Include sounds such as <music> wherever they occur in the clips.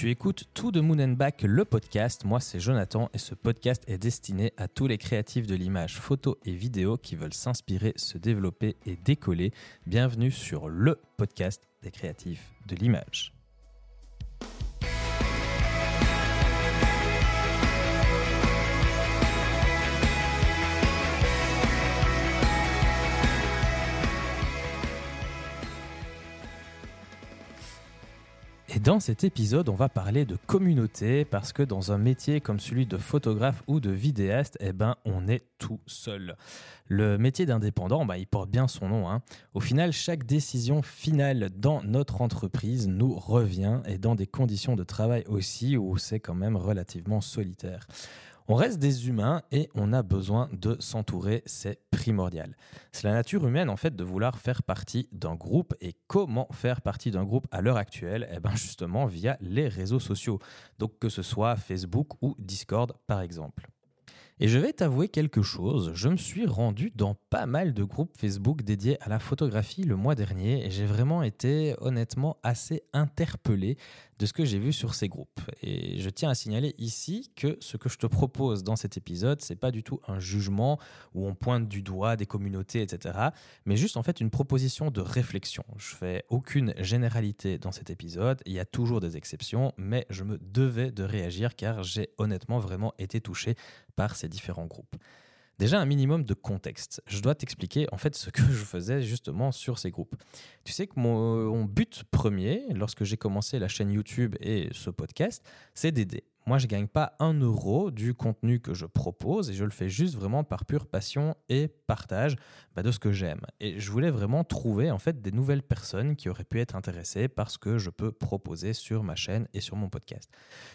Tu écoutes Tout de Moon le podcast. Moi, c'est Jonathan et ce podcast est destiné à tous les créatifs de l'image, photo et vidéo qui veulent s'inspirer, se développer et décoller. Bienvenue sur le podcast des créatifs de l'image. Dans cet épisode, on va parler de communauté parce que dans un métier comme celui de photographe ou de vidéaste, eh ben, on est tout seul. Le métier d'indépendant, bah, il porte bien son nom. Hein. Au final, chaque décision finale dans notre entreprise nous revient et dans des conditions de travail aussi où c'est quand même relativement solitaire. On reste des humains et on a besoin de s'entourer, c'est primordial. C'est la nature humaine en fait de vouloir faire partie d'un groupe et comment faire partie d'un groupe à l'heure actuelle? Eh bien justement via les réseaux sociaux. Donc que ce soit Facebook ou Discord par exemple. Et je vais t'avouer quelque chose, je me suis rendu dans pas mal de groupes Facebook dédiés à la photographie le mois dernier et j'ai vraiment été honnêtement assez interpellé de ce que j'ai vu sur ces groupes. Et je tiens à signaler ici que ce que je te propose dans cet épisode, c'est pas du tout un jugement où on pointe du doigt des communautés, etc. Mais juste en fait une proposition de réflexion. Je fais aucune généralité dans cet épisode. Il y a toujours des exceptions, mais je me devais de réagir car j'ai honnêtement vraiment été touché par ces différents groupes. Déjà un minimum de contexte. Je dois t'expliquer en fait ce que je faisais justement sur ces groupes. Tu sais que mon, but premier, lorsque j'ai commencé la chaîne YouTube et ce podcast, c'est d'aider. Moi, je ne gagne pas un euro du contenu que je propose et je le fais juste vraiment par pure passion et partage bah, de ce que j'aime. Et je voulais vraiment trouver en fait des nouvelles personnes qui auraient pu être intéressées par ce que je peux proposer sur ma chaîne et sur mon podcast.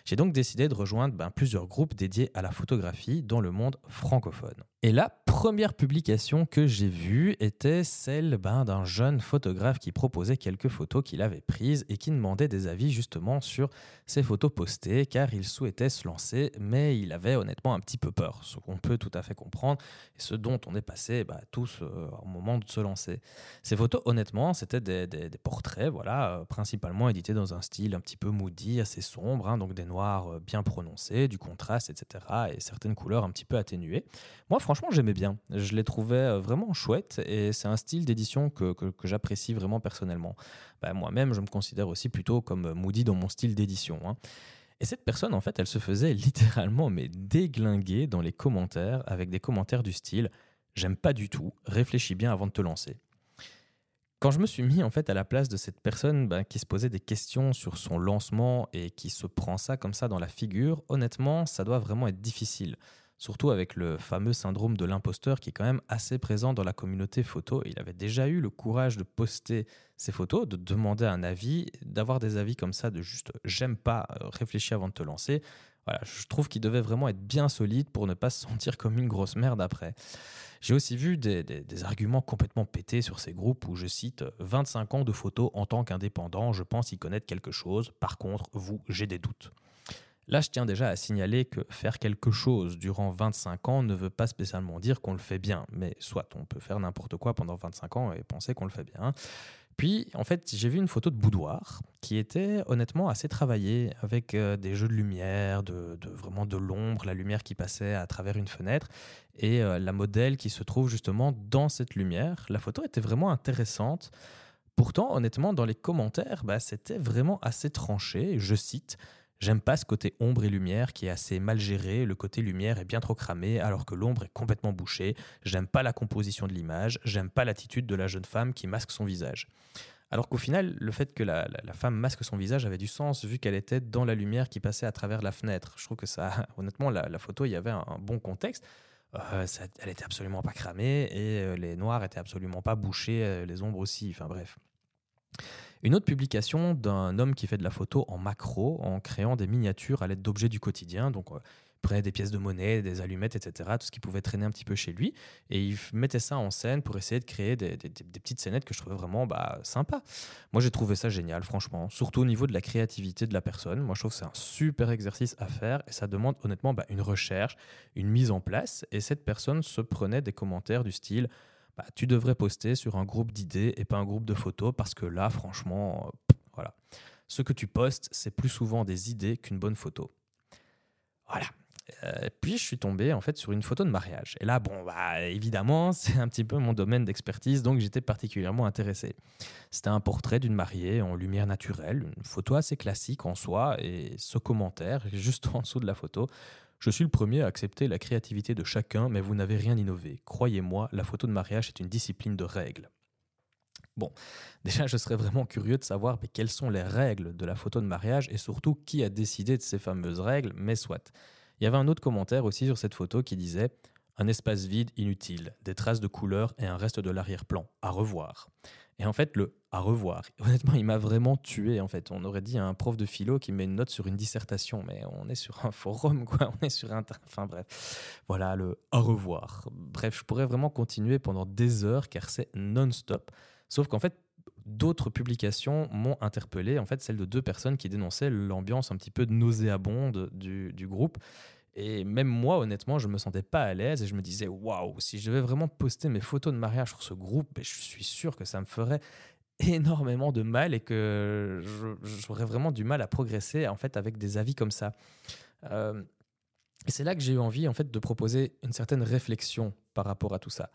J'ai donc décidé de rejoindre ben, plusieurs groupes dédiés à la photographie dans le monde francophone. Et la première publication que j'ai vue était celle ben, d'un jeune photographe qui proposait quelques photos qu'il avait prises et qui demandait des avis justement sur ces photos postées car il souhaitait se lancer mais il avait honnêtement un petit peu peur, ce qu'on peut tout à fait comprendre et ce dont on est passé bah, tous euh, au moment de se lancer. Ces photos honnêtement c'était des, portraits voilà, euh, principalement édités dans un style un petit peu moody, assez sombre, hein, donc des noirs euh, bien prononcés, du contraste etc. et certaines couleurs un petit peu atténuées. Moi franchement franchement, j'aimais bien. Je les trouvais euh, vraiment chouettes et c'est un style d'édition que, j'apprécie vraiment personnellement. Bah, moi-même, je me considère aussi plutôt comme Moody dans mon style d'édition. Hein. Et cette personne, en fait, elle se faisait <laughs> littéralement mais déglinguer dans les commentaires avec des commentaires du style J'aime pas du tout, réfléchis bien avant de te lancer. Quand je me suis mis en fait à la place de cette personne bah, qui se posait des questions sur son lancement et qui se prend ça comme ça dans la figure, honnêtement, ça doit vraiment être difficile surtout avec le fameux syndrome de l'imposteur qui est quand même assez présent dans la communauté photo. Il avait déjà eu le courage de poster ses photos, de demander un avis, d'avoir des avis comme ça, de juste j'aime pas, euh, réfléchir avant de te lancer. Voilà, je trouve qu'il devait vraiment être bien solide pour ne pas se sentir <laughs> comme une grosse merde après. J'ai aussi vu des, des, arguments complètement pétés sur ces groupes où je cite 25 ans de photos en tant qu'indépendant, je pense y connaître quelque chose. Par contre, vous, j'ai des doutes. Là, je tiens déjà à signaler que faire quelque chose durant 25 ans ne veut pas spécialement dire qu'on le fait bien. Mais soit, on peut faire n'importe quoi pendant 25 ans et penser qu'on le fait bien. Puis, en fait, j'ai vu une photo de boudoir qui était honnêtement assez travaillée, avec euh, des jeux de lumière, de, vraiment de l'ombre, la lumière qui passait à travers une fenêtre, et euh, la modèle qui se trouve justement dans cette lumière. La photo était vraiment intéressante. Pourtant, honnêtement, dans les commentaires, bah, c'était vraiment assez tranché. Je cite J'aime pas ce côté ombre et lumière qui est assez mal géré, le côté lumière est bien trop cramé alors que l'ombre est complètement bouchée, j'aime pas la composition de l'image, j'aime pas l'attitude de la jeune femme qui masque son visage. Alors qu'au final, le fait que la, femme masque son visage avait du sens vu qu'elle était dans la lumière qui passait à travers la fenêtre. Je trouve que ça, <laughs> honnêtement, la, photo, il y avait un, bon contexte. Euh, elle était absolument pas cramée et euh, les noirs étaient absolument pas bouchés, euh, les ombres aussi. Enfin bref. Une autre publication d'un homme qui fait de la photo en macro en créant des miniatures à l'aide d'objets du quotidien. Donc, euh, des pièces de monnaie, des allumettes, etc., tout ce qui pouvait traîner un petit peu chez lui. Et il mettait ça en scène pour essayer de créer des, petites scénettes que je trouvais vraiment bah, sympa. Moi, j'ai trouvé ça génial, franchement. Surtout au niveau de la créativité de la personne. Moi, je trouve que c'est un super exercice à faire et ça demande honnêtement bah, une recherche, une mise en place. Et cette personne se prenait des commentaires du style tu devrais poster sur un groupe d'idées et pas un groupe de photos parce que là, franchement, euh, voilà. Ce que tu postes, c'est plus souvent des idées qu'une bonne photo. Voilà. Euh, puis je suis tombé en fait sur une photo de mariage. Et là, bon, bah, évidemment, <laughs> c'est un petit peu mon domaine d'expertise, donc j'étais particulièrement intéressé. C'était un portrait d'une mariée en lumière naturelle, une photo assez classique en soi, et ce commentaire, <laughs> juste en dessous de la photo, je suis le premier à accepter la créativité de chacun, mais vous n'avez rien innové. Croyez-moi, la photo de mariage est une discipline de règles. Bon, <laughs> déjà, je serais vraiment curieux de savoir quelles sont les règles de la photo de mariage et surtout qui a décidé de ces fameuses règles, mais soit. Il y avait un autre commentaire aussi sur cette photo qui disait Un espace vide inutile, des traces de couleurs et un reste de l'arrière-plan. À revoir. Et en fait, le à revoir, honnêtement, il m'a vraiment tué. En fait, on aurait dit à un prof de philo qui met une note sur une dissertation, mais on est sur un forum, quoi. <laughs> On est sur un. Enfin bref, voilà le à revoir. Bref, je pourrais vraiment continuer pendant des heures car c'est non-stop. Sauf qu'en fait, d'autres publications m'ont interpellé, en fait, celle de deux personnes qui dénonçaient l'ambiance un petit peu nauséabonde du, du groupe. Et même moi, honnêtement, je me sentais pas à l'aise et je me disais, waouh, si je devais vraiment poster mes photos de mariage sur ce groupe, ben, je suis sûr que ça me ferait énormément de mal et que j'aurais vraiment du mal à progresser en fait avec des avis comme ça. Euh, c'est là que j'ai eu envie en fait de proposer une certaine réflexion par rapport à tout ça.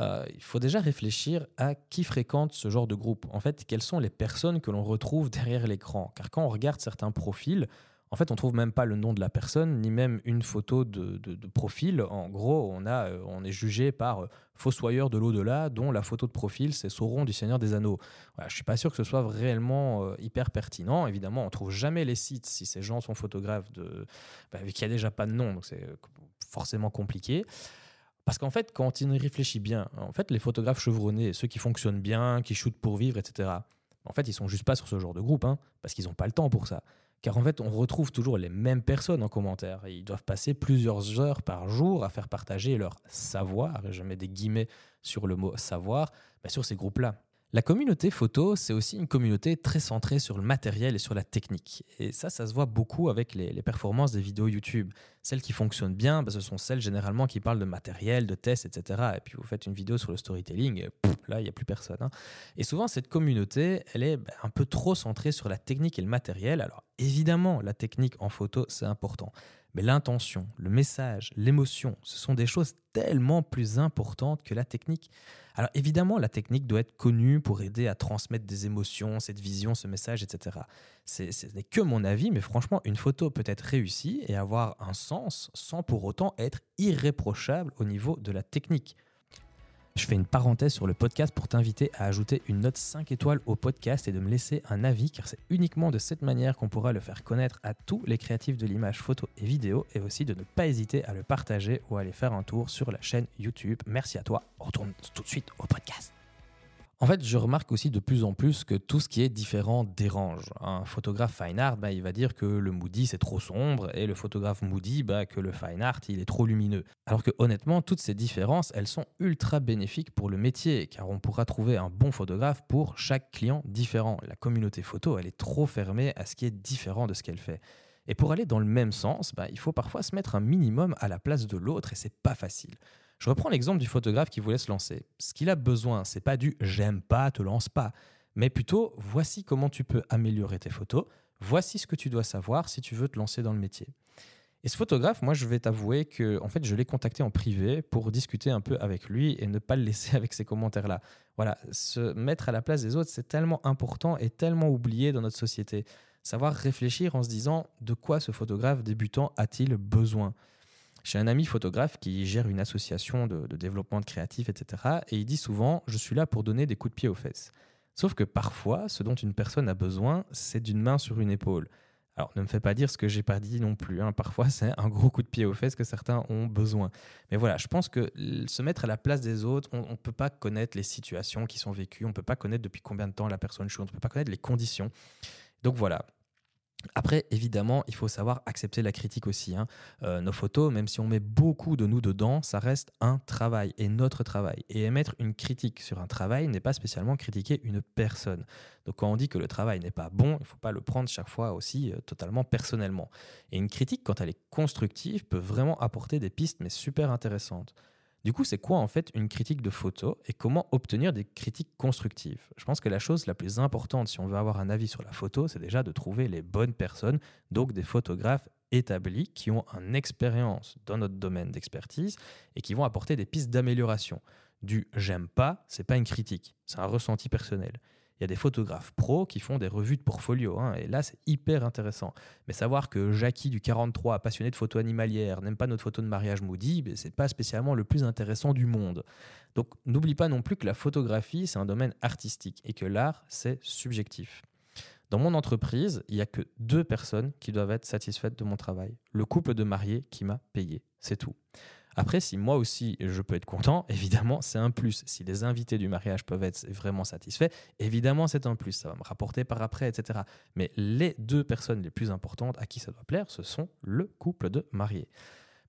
Euh, il faut déjà réfléchir à qui fréquente ce genre de groupe. En fait, quelles sont les personnes que l'on retrouve derrière l'écran? Car quand on regarde certains profils, en fait, on trouve même pas le nom de la personne, ni même une photo de, profil. En gros, on, a, euh, on est jugé par euh, Fossoyeur de l'au-delà, dont la photo de profil, c'est Sauron du Seigneur des Anneaux. Voilà, je suis pas sûr que ce soit réellement euh, hyper pertinent. Évidemment, on trouve jamais les sites si ces gens sont photographes, de, bah, vu qu'il n'y a déjà pas de nom, donc c'est forcément compliqué. Parce qu'en fait, quand on y réfléchit bien, en fait, les photographes chevronnés, ceux qui fonctionnent bien, qui shootent pour vivre, etc., en fait, ils sont juste pas sur ce genre de groupe, hein, parce qu'ils n'ont pas le temps pour ça. Car en fait, on retrouve toujours les mêmes personnes en commentaire. ils doivent passer plusieurs heures par jour à faire partager leur savoir, et je mets des guillemets sur le mot savoir, bah, sur ces groupes-là. La communauté photo, c'est aussi une communauté très centrée sur le matériel et sur la technique. Et ça, ça se voit beaucoup avec les, performances des vidéos YouTube. Celles qui fonctionnent bien, bah, ce sont celles généralement qui parlent de matériel, de tests, etc. Et puis vous faites une vidéo sur le storytelling, là, il n'y a plus personne. Hein. Et souvent, cette communauté, elle est bah, un peu trop centrée sur la technique et le matériel. Alors évidemment, la technique en photo, c'est important. Mais l'intention, le message, l'émotion, ce sont des choses tellement plus importantes que la technique. Alors évidemment, la technique doit être connue pour aider à transmettre des émotions, cette vision, ce message, etc. Ce n'est que mon avis, mais franchement, une photo peut être réussie et avoir un sens sans pour autant être irréprochable au niveau de la technique. Je fais une parenthèse sur le podcast pour t'inviter à ajouter une note 5 étoiles au podcast et de me laisser un avis car c'est uniquement de cette manière qu'on pourra le faire connaître à tous les créatifs de l'image photo et vidéo et aussi de ne pas hésiter à le partager ou à aller faire un tour sur la chaîne YouTube. Merci à toi. On retourne tout de suite au podcast. En fait, je remarque aussi de plus en plus que tout ce qui est différent dérange. Un photographe fine art, bah, il va dire que le moody c'est trop sombre et le photographe moody bah, que le fine art il est trop lumineux. Alors que honnêtement, toutes ces différences, elles sont ultra bénéfiques pour le métier car on pourra trouver un bon photographe pour chaque client différent. La communauté photo, elle est trop fermée à ce qui est différent de ce qu'elle fait. Et pour aller dans le même sens, bah, il faut parfois se mettre un minimum à la place de l'autre et c'est pas facile. Je reprends l'exemple du photographe qui voulait se lancer. Ce qu'il a besoin, c'est pas du j'aime pas, te lance pas, mais plutôt voici comment tu peux améliorer tes photos, voici ce que tu dois savoir si tu veux te lancer dans le métier. Et ce photographe, moi, je vais t'avouer que, en fait, je l'ai contacté en privé pour discuter un peu avec lui et ne pas le laisser <laughs> avec ces commentaires-là. Voilà, se mettre à la place des autres, c'est tellement important et tellement oublié dans notre société. Savoir réfléchir en se disant de quoi ce photographe débutant a-t-il besoin? J'ai un ami photographe qui gère une association de, développement de créatifs, etc. Et il dit souvent, je suis là pour donner des coups de pied aux fesses. Sauf que parfois, ce dont une personne a besoin, c'est d'une main sur une épaule. Alors, ne me fais pas dire ce que j'ai pas dit non plus. Hein. Parfois, c'est un gros coup de pied aux fesses que certains ont besoin. Mais voilà, je pense que se mettre à la place des autres, on ne peut pas connaître les situations qui sont vécues, on ne peut pas connaître depuis combien de temps la personne joue, on ne peut pas connaître les conditions. Donc voilà, après, évidemment, il faut savoir accepter la critique aussi. Hein. Euh, nos photos, même si on met beaucoup de nous dedans, ça reste un travail et notre travail. Et émettre une critique sur un travail n'est pas spécialement critiquer une personne. Donc quand on dit que le travail n'est pas bon, il ne faut pas le prendre chaque fois aussi euh, totalement personnellement. Et une critique, quand elle est constructive, peut vraiment apporter des pistes, mais super intéressantes. Du coup, c'est quoi en fait une critique de photo et comment obtenir des critiques constructives? Je pense que la chose la plus importante si on veut avoir un avis sur la photo, c'est déjà de trouver les bonnes personnes, donc des photographes établis qui ont une expérience dans notre domaine d'expertise et qui vont apporter des pistes d'amélioration. Du j'aime pas, c'est pas une critique, c'est un ressenti personnel. Il y a des photographes pros qui font des revues de portfolio, hein, et là c'est hyper intéressant. Mais savoir que Jackie du 43, passionné de photos animalières, n'aime pas notre photo de mariage Moody, ben, c'est pas spécialement le plus intéressant du monde. Donc n'oublie pas non plus que la photographie c'est un domaine artistique et que l'art c'est subjectif. Dans mon entreprise, il n'y a que deux personnes qui doivent être satisfaites de mon travail. Le couple de mariés qui m'a payé, c'est tout. Après, si moi aussi je peux être content, <laughs> évidemment, c'est un plus. Si les invités du mariage peuvent être vraiment satisfaits, évidemment, c'est un plus. Ça va me rapporter par après, etc. Mais les deux personnes les plus importantes à qui ça doit plaire, ce sont le couple de mariés.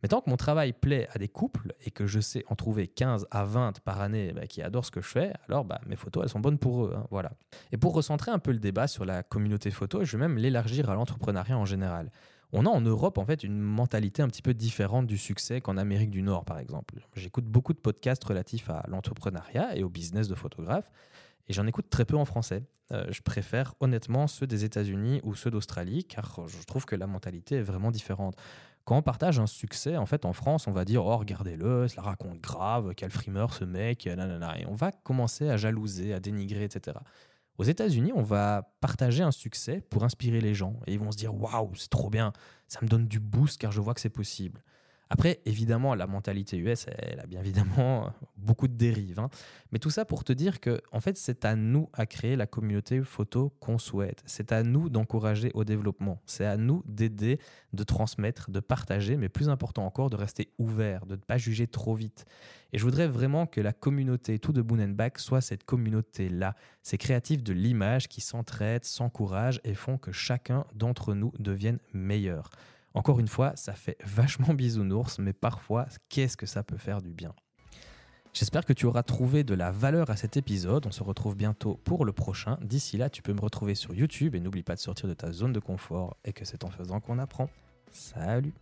Mais tant que mon travail plaît à des couples et que je sais en trouver 15 à 20 par année bah, qui adorent ce que je fais, alors bah, mes photos, elles sont bonnes pour eux. Hein, voilà. Et pour recentrer un peu le débat sur la communauté photo, je vais même l'élargir à l'entrepreneuriat en général on a en Europe en fait une mentalité un petit peu différente du succès qu'en Amérique du Nord par exemple. J'écoute beaucoup de podcasts relatifs à l'entrepreneuriat et au business de photographe et j'en écoute très peu en français. Euh, je préfère honnêtement ceux des États-Unis ou ceux d'Australie car je trouve que la mentalité est vraiment différente. Quand on partage un succès, en fait, en France, on va dire Oh, regardez-le, cela raconte grave, quel frimeur ce mec. Et on va commencer à jalouser, à dénigrer, etc. Aux États-Unis, on va partager un succès pour inspirer les gens et ils vont se dire waouh, c'est trop bien, ça me donne du boost car je vois que c'est possible. Après, évidemment, la mentalité US, elle a bien évidemment beaucoup de dérives. Hein. Mais tout ça pour te dire que, en fait, c'est à nous à créer la communauté photo qu'on souhaite. C'est à nous d'encourager au développement. C'est à nous d'aider, de transmettre, de partager, mais plus important encore, de rester ouvert, de ne pas juger trop vite. Et je voudrais vraiment que la communauté tout de Boonenbach soit cette communauté-là, ces créatifs de l'image qui s'entraident, s'encouragent et font que chacun d'entre nous devienne meilleur. Encore une fois, ça fait vachement bisounours, mais parfois, qu'est-ce que ça peut faire du bien? J'espère que tu auras trouvé de la valeur à cet épisode. On se retrouve bientôt pour le prochain. D'ici là, tu peux me retrouver sur YouTube et n'oublie pas de sortir de ta zone de confort et que c'est en faisant qu'on apprend. Salut